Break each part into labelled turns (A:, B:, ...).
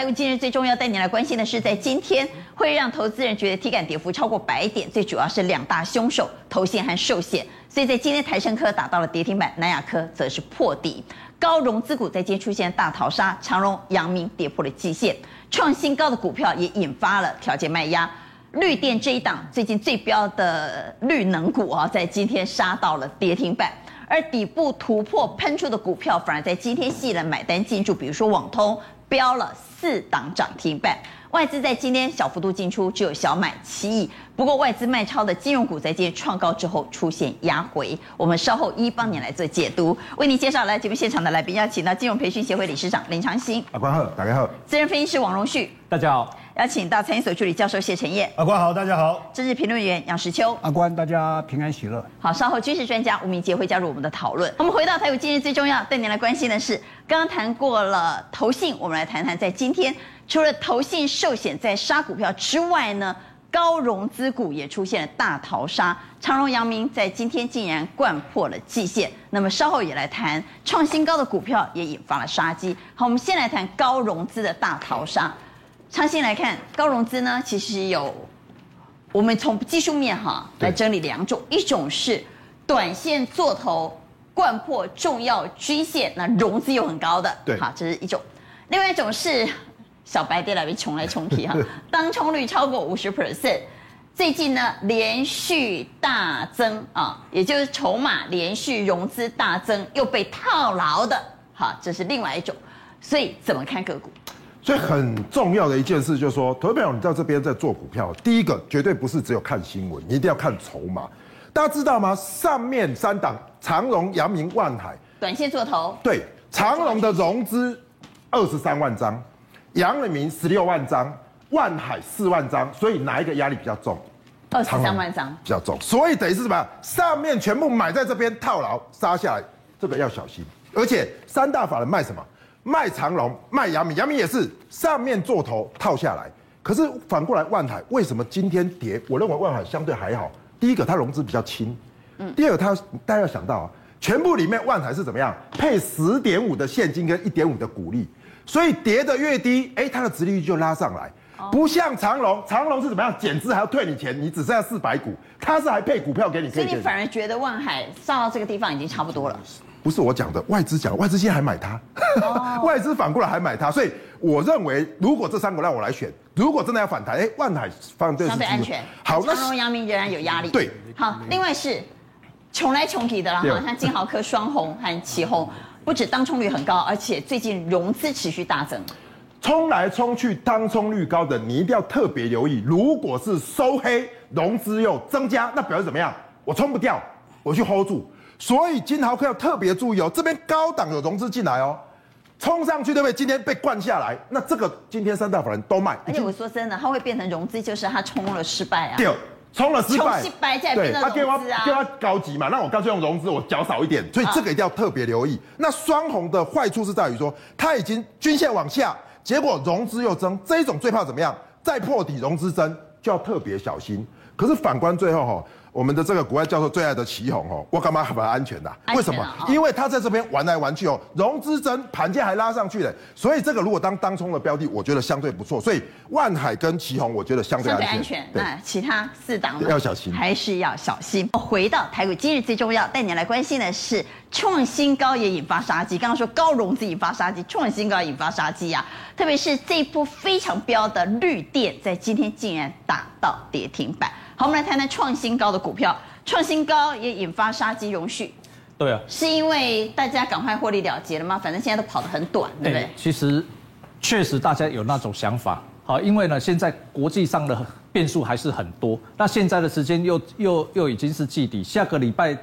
A: 台股今日最重要带你来关心的是，在今天会让投资人觉得体感跌幅超过百点，最主要是两大凶手投信和寿险。所以在今天台胜科打到了跌停板，南亚科则是破底。高融资股在今天出现大逃杀，长荣、阳明跌破了季线，创新高的股票也引发了条件卖压。绿电这一档最近最标的绿能股啊，在今天杀到了跌停板。而底部突破喷出的股票，反而在今天吸引了买单进驻，比如说网通飙了四档涨停板。外资在今天小幅度进出，只有小买七亿。不过外资卖超的金融股在今天创高之后出现压回。我们稍后一帮你来做解读，为你介绍来节目现场的来宾，要请到金融培训协会理事长林长兴。
B: 阿关好，大家好。
A: 资深分析师王荣旭，
C: 大家好。
A: 邀请到财经所助理教授谢晨彦。
B: 阿关好，大家好。
A: 政治评论员杨石秋。
D: 阿关，大家平安喜乐。
A: 好，稍后军事专家吴明杰会加入我们的讨论。我们回到台股今日最重要，带您来关心的是，刚刚谈过了投信，我们来谈谈在今天。除了投信寿险在杀股票之外呢，高融资股也出现了大逃杀，长荣、阳明在今天竟然掼破了季线。那么稍后也来谈创新高的股票也引发了杀机。好，我们先来谈高融资的大逃杀。长兴来看高融资呢，其实有我们从技术面哈来整理两种，一种是短线做头掼破重要均线，那融资又很高的，
B: 对，
A: 好，这是一种；另外一种是。小白跌来被冲来冲去哈，当冲率超过五十 percent，最近呢连续大增啊，也就是筹码连续融资大增又被套牢的，好，这是另外一种。所以怎么看个股？
B: 所以很重要的一件事就是说，投资朋友你在这边在做股票，第一个绝对不是只有看新闻，你一定要看筹码。大家知道吗？上面三档长荣、阳明、万海，
A: 短线做头。
B: 对，长荣的融资二十三万张。阳明十六万张，万海四万张，所以哪一个压力比较重？
A: 二十三万张
B: 比较重，所以等于是什么？上面全部买在这边套牢杀下来，这个要小心。而且三大法人卖什么？卖长荣，卖阳明，阳明也是上面做头套下来。可是反过来，万海为什么今天跌？我认为万海相对还好。第一个，它融资比较轻。嗯。第二个，它大家要想到啊，全部里面万海是怎么样？配十点五的现金跟一点五的股利。所以跌的越低，哎，它的殖利率就拉上来，不像长隆，长隆是怎么样？减资还要退你钱，你只剩下四百股，它是还配股票给你。
A: 所以你反而觉得万海上到这个地方已经差不多了？
B: 不是我讲的，外资讲，外资现在还买它，哦、外资反过来还买它，所以我认为，如果这三个让我来选，如果真的要反弹，哎，万海放对相
A: 对安全。
B: 好，
A: 那长荣、阳明仍然有压力。
B: 对，
A: 好，另外是穷来穷去的了哈，像金豪科、双鸿和奇鋐。不止当冲率很高，而且最近融资持续大增，
B: 冲来冲去，当冲率高的，你一定要特别留意。如果是收黑，融资又增加，那表示怎么样？我冲不掉，我去 hold 住。所以金豪科要特别注意哦，这边高档有融资进来哦，冲上去对不对？今天被灌下来，那这个今天三大法人都卖。
A: 而且我说真的，它会变成融资，就是它冲了失败啊。
B: 冲了失败，
A: 对，他给我
B: 给我高级嘛，那我干脆用融资，我缴少一点，所以这个一定要特别留意。啊、那双红的坏处是在于说，它已经均线往下，结果融资又增，这一种最怕怎么样？再破底融资增，就要特别小心。可是反观最后哈。我们的这个国外教授最爱的祁宏哦，我干嘛很安全的、啊？为什么？因为他在这边玩来玩去哦，融资增，盘价还拉上去了，所以这个如果当当冲的标的，我觉得相对不错。所以万海跟祁宏，我觉得相对安全。
A: 安全。那其他四档
B: 要小心，
A: 还是要小心。回到台股，今日最重要带你来关心的是创新高也引发杀机。刚刚说高融资引发杀机，创新高引发杀机啊！特别是这一波非常飙的绿电，在今天竟然打到跌停板。好，我们来谈谈创新高的股票，创新高也引发杀机，容续。
C: 对啊，
A: 是因为大家赶快获利了结了吗？反正现在都跑得很短，对不对？
C: 其实，确实大家有那种想法。好，因为呢，现在国际上的变数还是很多。那现在的时间又又又已经是季底，下个礼拜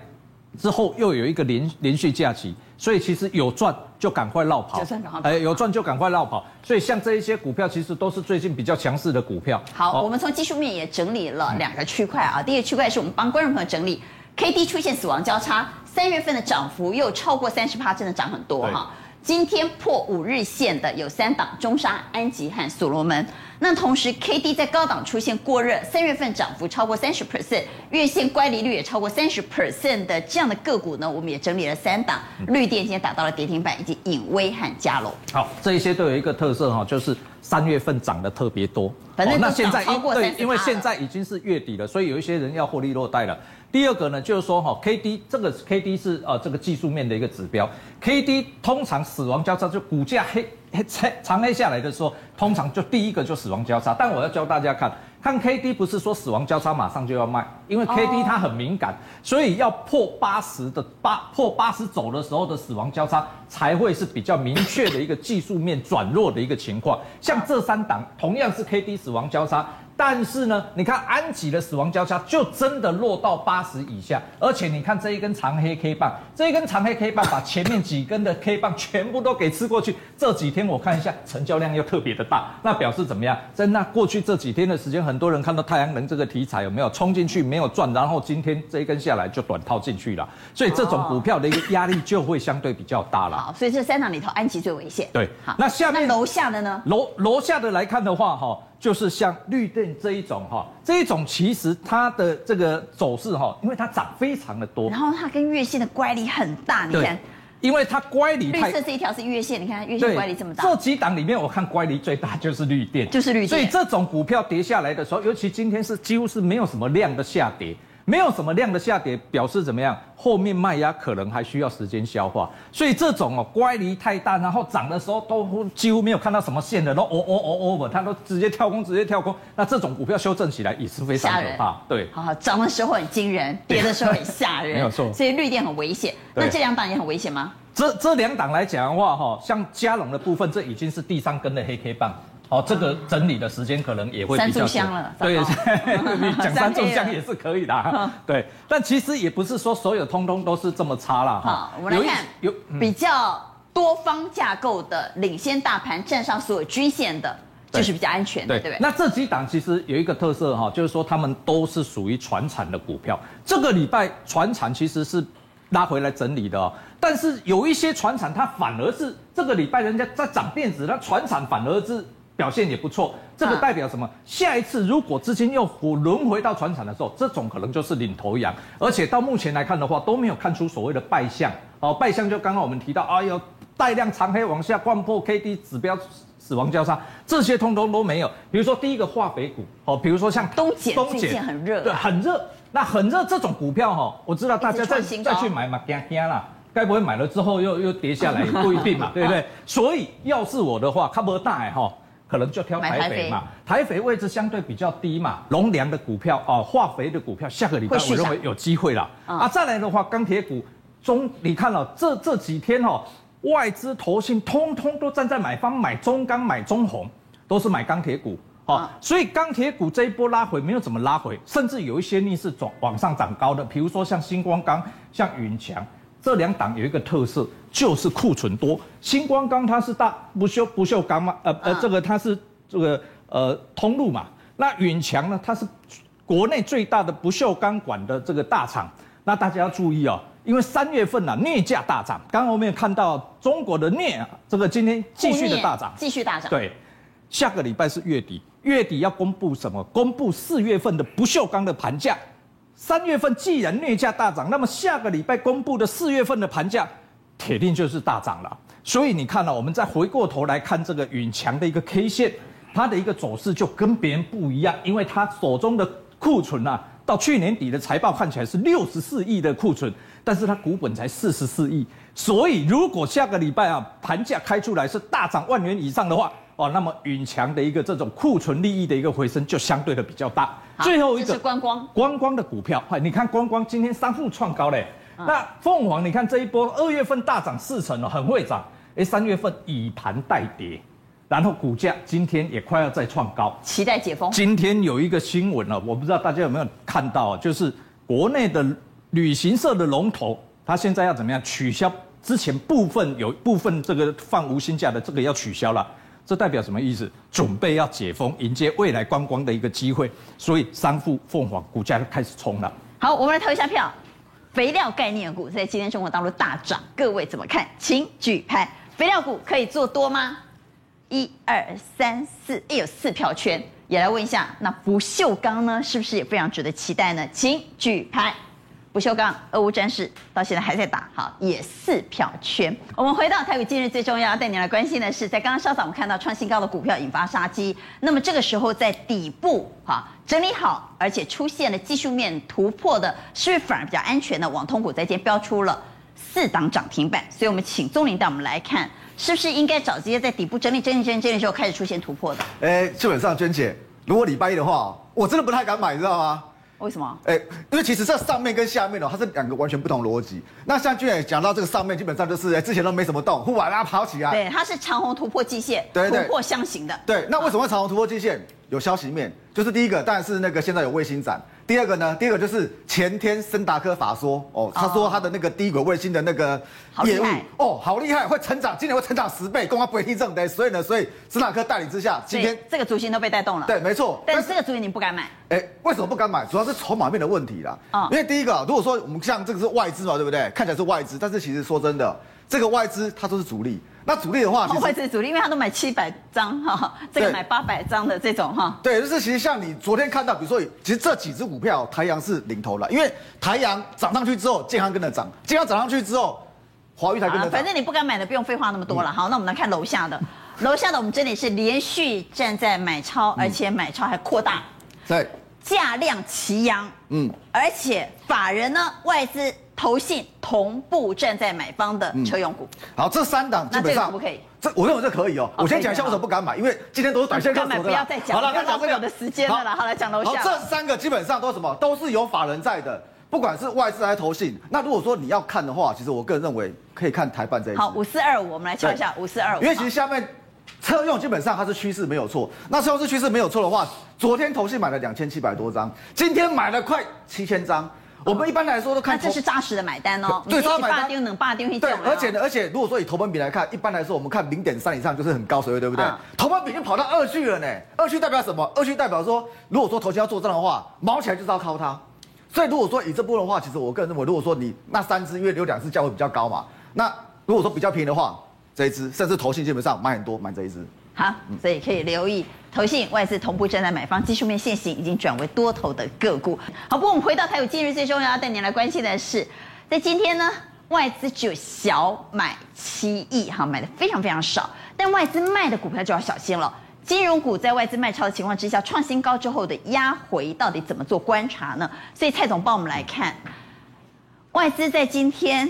C: 之后又有一个连连续假期。所以其实有赚就赶快落跑，哎，有赚就赶快落跑。所以像这一些股票，其实都是最近比较强势的股票。
A: 好，我们从技术面也整理了两个区块啊。第一个区块是我们帮观众朋友整理，K D 出现死亡交叉，三月份的涨幅又超过三十趴，真的涨很多哈。今天破五日线的有三档：中沙、安吉和所罗门。那同时，K D 在高档出现过热，三月份涨幅超过三十 percent，月线乖离率也超过三十 percent 的这样的个股呢，我们也整理了三档。绿电今天打到了跌停板，以及隐威和加龙。
C: 好，这一些都有一个特色哈，就是三月份涨得特别多。
A: 反正
C: 那现在
A: 超过
C: 对，因为现在已经是月底了，所以有一些人要获利落袋了。第二个呢，就是说哈，K D 这个 K D 是呃这个技术面的一个指标，K D 通常死亡交叉就股价黑黑长黑下来的时候，通常就第一个就死亡交叉。但我要教大家看，看 K D 不是说死亡交叉马上就要卖，因为 K D 它很敏感，所以要破八十的八破八十走的时候的死亡交叉才会是比较明确的一个技术面转弱的一个情况。像这三档同样是 K D 死亡交叉。但是呢，你看安吉的死亡交叉就真的落到八十以下，而且你看这一根长黑 K 棒，这一根长黑 K 棒把前面几根的 K 棒全部都给吃过去。这几天我看一下成交量又特别的大，那表示怎么样？在那过去这几天的时间，很多人看到太阳能这个题材有没有冲进去没有赚，然后今天这一根下来就短套进去了，所以这种股票的一个压力就会相对比较大了。
A: 好，所以这三档里头安琪最危险。
C: 对，好，那下面
A: 楼下的呢？
C: 楼楼下的来看的话，哈。就是像绿电这一种哈，这一种其实它的这个走势哈，因为它涨非常的多，
A: 然后它跟月线的乖离很大，你看，
C: 因为它乖离太，
A: 绿色这一条是月线，你看月线乖离这么大。
C: 这几档里面，我看乖离最大就是绿电，
A: 就是绿电。
C: 所以这种股票跌下来的时候，尤其今天是几乎是没有什么量的下跌。没有什么量的下跌，表示怎么样？后面卖压可能还需要时间消化，所以这种哦乖离太大，然后涨的时候都几乎没有看到什么线的，都哦哦哦哦，它都直接跳空，直接跳空。那这种股票修正起来也是非常可怕。对，
A: 好好涨的时候很惊人，跌的时候很吓人，
C: 没有错。
A: 所以绿电很危险。那这两档也很危险吗？
C: 这这两档来讲的话，哈，像加龙的部分，这已经是第三根的黑 K 棒。哦，这个整理的时间可能也会比较
A: 香了。
C: 对，你讲三炷香也是可以的。对，但其实也不是说所有通通都是这么差了。
A: 哈，我们来看有比较多方架构的，领先大盘站上所有均线的，就是比较安全的，对不对？
C: 那这几档其实有一个特色哈，就是说他们都是属于传产的股票。这个礼拜传产其实是拉回来整理的哦，但是有一些传产它反而是这个礼拜人家在涨电子，那传产反而是。表现也不错，这个代表什么？下一次如果资金又轮回到船产的时候，这种可能就是领头羊。而且到目前来看的话，都没有看出所谓的败相。哦，败相就刚刚我们提到，哎呦，带量长黑往下灌破 K D 指标死亡交叉，这些通通都没有。比如说第一个化肥股，哦，比如说像
A: 东碱，最近很热，
C: 对，很热。那很热这种股票哈，我知道大家再再去买嘛，惊惊啦，该不会买了之后又又跌下来？不一定嘛，对不对？所以要是我的话，看不大哎哈。可能就挑台肥嘛，台肥位置相对比较低嘛，农粮的股票哦，化肥的股票，下个礼拜我认为有机会了。啊，再来的话，钢铁股中，你看了这这几天哦，外资投信通通都站在买方，买中钢、买中红，都是买钢铁股哦，所以钢铁股这一波拉回没有怎么拉回，甚至有一些逆势转往上涨高的，比如说像星光钢、像云强。这两档有一个特色，就是库存多。星光钢它是大不锈不锈钢嘛，呃呃，这个它是这个呃通路嘛。那允强呢，它是国内最大的不锈钢管的这个大厂。那大家要注意哦，因为三月份啊镍价大涨。刚刚我们也看到中国的镍啊，这个今天继续的大涨，
A: 继续大涨。
C: 对，下个礼拜是月底，月底要公布什么？公布四月份的不锈钢的盘价。三月份既然镍价大涨，那么下个礼拜公布的四月份的盘价，铁定就是大涨了。所以你看了，我们再回过头来看这个允强的一个 K 线，它的一个走势就跟别人不一样，因为它手中的库存啊，到去年底的财报看起来是六十四亿的库存，但是它股本才四十四亿，所以如果下个礼拜啊盘价开出来是大涨万元以上的话，哦，那么允强的一个这种库存利益的一个回升就相对的比较大。最后一个
A: 是观光，
C: 观光的股票，你看观光今天三富创高嘞。那凤凰，你看这一波二月份大涨四成哦，很会涨。哎，三月份以盘带跌，然后股价今天也快要再创高，
A: 期待解封。
C: 今天有一个新闻哦，我不知道大家有没有看到，就是国内的旅行社的龙头，他现在要怎么样取消之前部分有部分这个放无薪假的这个要取消了。这代表什么意思？准备要解封，迎接未来观光的一个机会，所以三富、凤凰股价就开始冲了。
A: 好，我们来投一下票。肥料概念股在今天生活当中大涨，各位怎么看？请举牌。肥料股可以做多吗？一二三四，哎，有四票圈。也来问一下，那不锈钢呢，是不是也非常值得期待呢？请举牌。不锈钢，俄乌战事到现在还在打，好，也四票圈。我们回到台股，今日最重要要带你来关心的是，在刚刚稍早我们看到创新高的股票引发杀机，那么这个时候在底部哈整理好，而且出现了技术面突破的，是不是反而比较安全的？网通股在今天飙出了四档涨停板，所以我们请宗霖带我们来看，是不是应该找这些在底部整理、整理、整理、整理的时候开始出现突破的？
D: 哎，基本上，娟姐，如果礼拜一的话，我真的不太敢买，你知道吗？
A: 为什么？
D: 哎，因为其实这上面跟下面哦，它是两个完全不同逻辑。那像俊也讲到这个上面，基本上就是之前都没什么动，忽然拉跑起来。
A: 对，它是长虹突破季线，突破箱型的。
D: 对，那为什么会长虹突破季线？有消息面，就是第一个，当然是那个现在有卫星展。第二个呢，第二个就是前天森达科法说哦，他说他的那个低轨卫星的那个业务哦，好厉害，会成长，今年会成长十倍，公安不会听证的。所以呢，所以森达科带领之下，今天
A: 这个族群都被带动了。
D: 对，没错。
A: 但是这个族群你不敢买？
D: 哎，为什么不敢买？主要是筹码面的问题啦。啊，因为第一个，如果说我们像这个是外资嘛，对不对？看起来是外资，但是其实说真的，这个外资它都是主力。那主力的话，
A: 外资主力，因为他都买七百张哈，这个买八百张的这种哈。
D: 对，就是其实像你昨天看到，比如说，其实这几只股票，台阳是领头了，因为台阳涨上去之后，健康跟着涨，健康涨上去之后，华裕才跟着涨。
A: 反正你不敢买的，不用废话那么多了。好，那我们来看楼下的，楼下的我们这里是连续站在买超，而且买超还扩大，
D: 对，
A: 价量齐扬，嗯，而且法人呢，外资。投信同步站在买方的车用股，
D: 嗯、好，这三档基本上
A: 不可以。
D: 这我认为这可以哦。我先讲一下为什么不敢买，因为今天都是短线
A: 买，不要再讲。好了，那讲这个的时间了啦。好，来讲楼下。
D: 这三个基本上都是什么？都是有法人在的，不管是外资还是投信。那如果说你要看的话，其实我个人认为可以看台办这一支。
A: 好，五四二五，我们来敲一下五四二五。
D: 因为其实下面车用基本上它是趋势没有错。那车用是趋势没有错的话，昨天投信买了两千七百多张，今天买了快七千张。我们一般来说都看，
A: 那这是扎实的买单哦。
D: 对，扎实买单。对，而且呢，而且如果说以投本比来看，一般来说我们看零点三以上就是很高水位，对不对？投本比已经跑到二区了呢。二区代表什么？二区代表说，如果说投信要做账的话，毛起来就是要靠它。所以如果说以这部分的话，其实我个人认为，如果说你那三支，因为有两支价位比较高嘛，那如果说比较便宜的话，这一支甚至投信基本上买很多，买这一支。
A: 好，所以可以留意投信外资同步站在买方，技术面现行已经转为多头的个股。好，不过我们回到台股，今日最重要要带您来关心的是，在今天呢，外资只有小买七亿，哈，买的非常非常少。但外资卖的股票就要小心了。金融股在外资卖超的情况之下，创新高之后的压回到底怎么做观察呢？所以蔡总帮我们来看，外资在今天。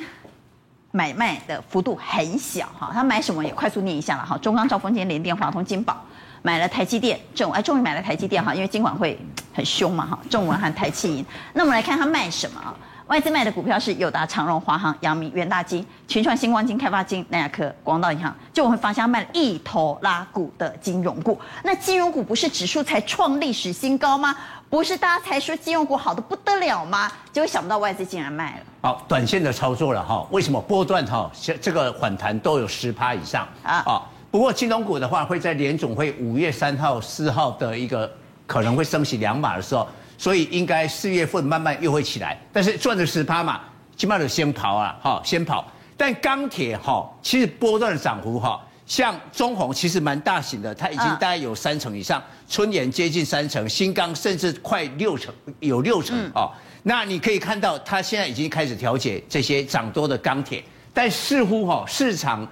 A: 买卖的幅度很小哈，他买什么也快速念一下了哈。中钢、兆丰金、联电、华通、金宝买了台积电，正哎终于买了台积电哈，因为金管会很凶嘛哈。正文和台企银，那我们来看他卖什么啊？外资卖的股票是友达、长荣、华航、阳明、元大金、群创、新光金、开发金、南亚科、广岛银行，就我们会发现他卖了一头拉股的金融股。那金融股不是指数才创历史新高吗？不是大家才说金融股好的不得了吗？结果想不到外资竟然卖了。
E: 好，短线的操作了哈。为什么波段哈这个反弹都有十趴以上啊？啊，不过金融股的话会在联总会五月三号、四号的一个可能会升息两码的时候，所以应该四月份慢慢又会起来。但是赚了十趴嘛，起码得先跑啊，哈，先跑。但钢铁哈，其实波段的涨幅哈。像中宏其实蛮大型的，它已经大概有三成以上，春研接近三成，新钢甚至快六成，有六成哦。那你可以看到，它现在已经开始调节这些涨多的钢铁，但似乎哈市场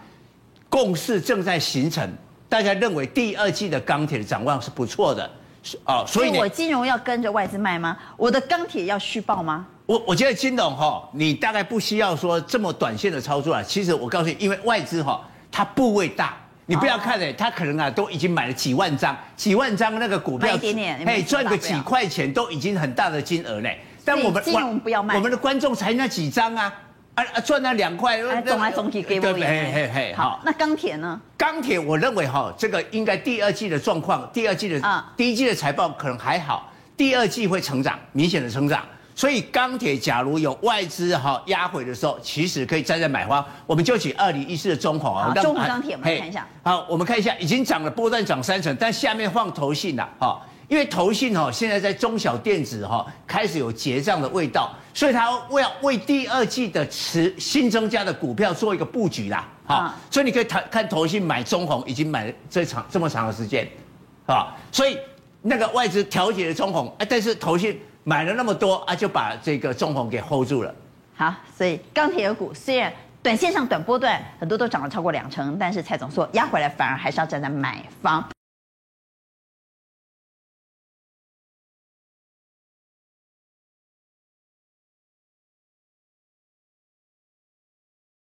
E: 共识正在形成，大家认为第二季的钢铁的展望是不错的，哦，所以
A: 我金融要跟着外资卖吗？我的钢铁要续报吗？
E: 我我觉得金融哈，你大概不需要说这么短线的操作啊。其实我告诉你，因为外资哈。它部位大，你不要看哎，它可能啊都已经买了几万张，几万张那个股票，哎，赚个几块钱都已经很大的金额嘞。但我们
A: 金融不要卖，
E: 我们的观众才那几张啊，啊啊赚那两块，
A: 总来总去给我演。
E: 嘿嘿嘿，好，
A: 那钢铁呢？
E: 钢铁我认为哈，这个应该第二季的状况，第二季的啊，第一季的财报可能还好，第二季会成长，明显的成长。所以钢铁假如有外资哈压回的时候，其实可以站在买方。我们就举二零一四的中红啊，
A: 中红钢铁，我们看一下。
E: 好，我们看一下，已经涨了波段涨三成，但下面放投信了哈，因为投信哈现在在中小电子哈开始有结账的味道，所以它为要为第二季的持新增加的股票做一个布局啦，好，所以你可以看看投信买中红已经买这长这么长的时间，啊，所以那个外资调节的中红，哎，但是投信买了那么多啊，就把这个中红给 hold 住了。
A: 好，所以钢铁股虽然短线上短波段很多都涨了超过两成，但是蔡总说压回来反而还是要站在买方。